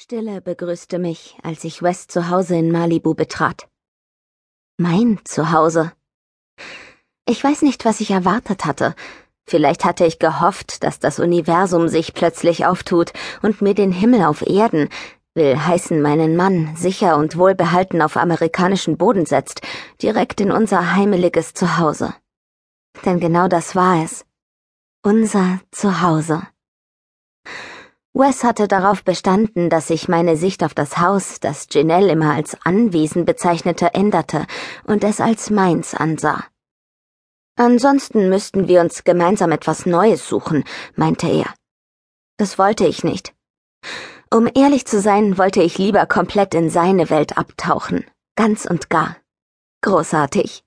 Stille begrüßte mich, als ich Wes Zuhause in Malibu betrat. Mein Zuhause. Ich weiß nicht, was ich erwartet hatte. Vielleicht hatte ich gehofft, dass das Universum sich plötzlich auftut und mir den Himmel auf Erden, will heißen meinen Mann, sicher und wohlbehalten auf amerikanischen Boden setzt, direkt in unser heimeliges Zuhause. Denn genau das war es. Unser Zuhause. Wes hatte darauf bestanden, dass ich meine Sicht auf das Haus, das Janelle immer als Anwesen bezeichnete, änderte und es als meins ansah. Ansonsten müssten wir uns gemeinsam etwas Neues suchen, meinte er. Das wollte ich nicht. Um ehrlich zu sein, wollte ich lieber komplett in seine Welt abtauchen, ganz und gar. Großartig.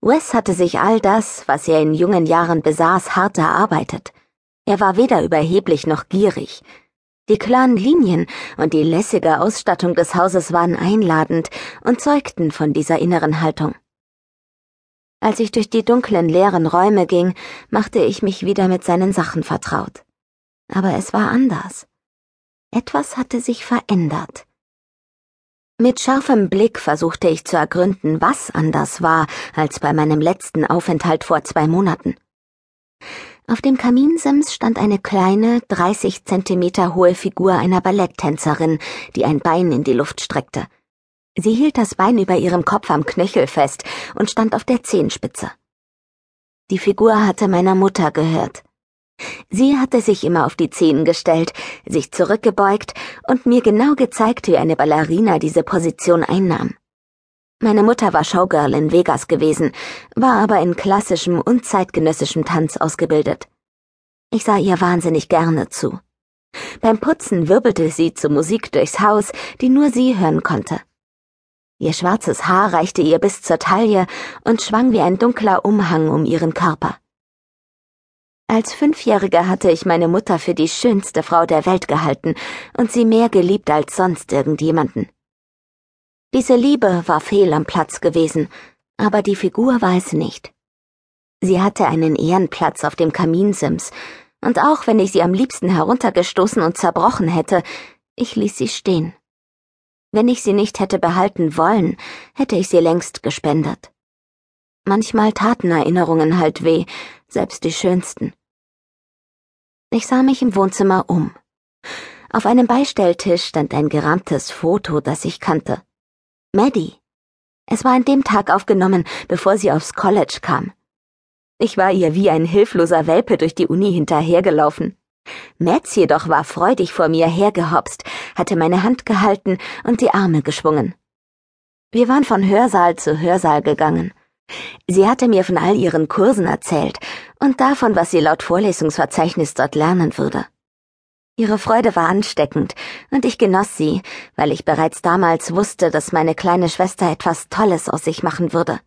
Wes hatte sich all das, was er in jungen Jahren besaß, hart erarbeitet. Er war weder überheblich noch gierig. Die klaren Linien und die lässige Ausstattung des Hauses waren einladend und zeugten von dieser inneren Haltung. Als ich durch die dunklen, leeren Räume ging, machte ich mich wieder mit seinen Sachen vertraut. Aber es war anders. Etwas hatte sich verändert. Mit scharfem Blick versuchte ich zu ergründen, was anders war als bei meinem letzten Aufenthalt vor zwei Monaten. Auf dem Kaminsims stand eine kleine, 30 Zentimeter hohe Figur einer Balletttänzerin, die ein Bein in die Luft streckte. Sie hielt das Bein über ihrem Kopf am Knöchel fest und stand auf der Zehenspitze. Die Figur hatte meiner Mutter gehört. Sie hatte sich immer auf die Zehen gestellt, sich zurückgebeugt und mir genau gezeigt, wie eine Ballerina diese Position einnahm. Meine Mutter war Showgirl in Vegas gewesen, war aber in klassischem und zeitgenössischem Tanz ausgebildet. Ich sah ihr wahnsinnig gerne zu. Beim Putzen wirbelte sie zur Musik durchs Haus, die nur sie hören konnte. Ihr schwarzes Haar reichte ihr bis zur Taille und schwang wie ein dunkler Umhang um ihren Körper. Als Fünfjährige hatte ich meine Mutter für die schönste Frau der Welt gehalten und sie mehr geliebt als sonst irgendjemanden. Diese Liebe war fehl am Platz gewesen, aber die Figur war es nicht. Sie hatte einen Ehrenplatz auf dem Kaminsims, und auch wenn ich sie am liebsten heruntergestoßen und zerbrochen hätte, ich ließ sie stehen. Wenn ich sie nicht hätte behalten wollen, hätte ich sie längst gespendet. Manchmal taten Erinnerungen halt weh, selbst die schönsten. Ich sah mich im Wohnzimmer um. Auf einem Beistelltisch stand ein gerahmtes Foto, das ich kannte. Maddie. Es war an dem Tag aufgenommen, bevor sie aufs College kam. Ich war ihr wie ein hilfloser Welpe durch die Uni hinterhergelaufen. Mads jedoch war freudig vor mir hergehopst, hatte meine Hand gehalten und die Arme geschwungen. Wir waren von Hörsaal zu Hörsaal gegangen. Sie hatte mir von all ihren Kursen erzählt und davon, was sie laut Vorlesungsverzeichnis dort lernen würde. Ihre Freude war ansteckend, und ich genoss sie, weil ich bereits damals wusste, dass meine kleine Schwester etwas Tolles aus sich machen würde.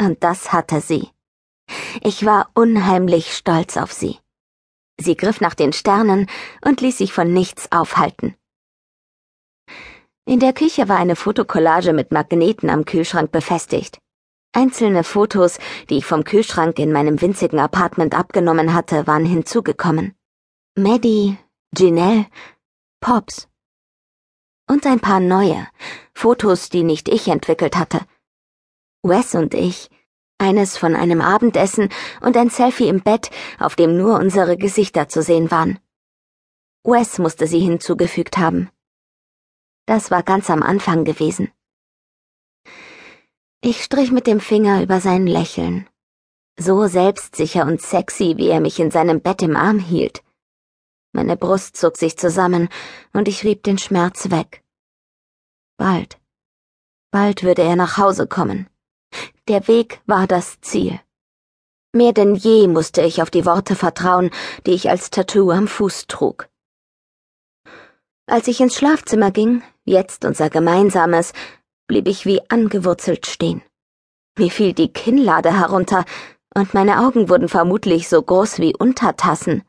Und das hatte sie. Ich war unheimlich stolz auf sie. Sie griff nach den Sternen und ließ sich von nichts aufhalten. In der Küche war eine Fotokollage mit Magneten am Kühlschrank befestigt. Einzelne Fotos, die ich vom Kühlschrank in meinem winzigen Apartment abgenommen hatte, waren hinzugekommen. Maddie, Ginelle, Pops. Und ein paar neue, Fotos, die nicht ich entwickelt hatte. Wes und ich, eines von einem Abendessen und ein Selfie im Bett, auf dem nur unsere Gesichter zu sehen waren. Wes musste sie hinzugefügt haben. Das war ganz am Anfang gewesen. Ich strich mit dem Finger über sein Lächeln. So selbstsicher und sexy, wie er mich in seinem Bett im Arm hielt. Meine Brust zog sich zusammen und ich rieb den Schmerz weg. Bald, bald würde er nach Hause kommen. Der Weg war das Ziel. Mehr denn je musste ich auf die Worte vertrauen, die ich als Tattoo am Fuß trug. Als ich ins Schlafzimmer ging, jetzt unser gemeinsames, blieb ich wie angewurzelt stehen. Mir fiel die Kinnlade herunter, und meine Augen wurden vermutlich so groß wie Untertassen.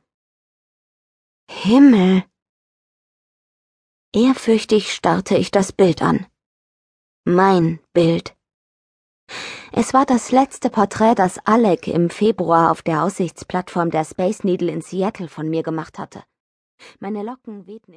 Himmel! Ehrfürchtig starrte ich das Bild an. Mein Bild. Es war das letzte Porträt, das Alec im Februar auf der Aussichtsplattform der Space Needle in Seattle von mir gemacht hatte. Meine Locken wehten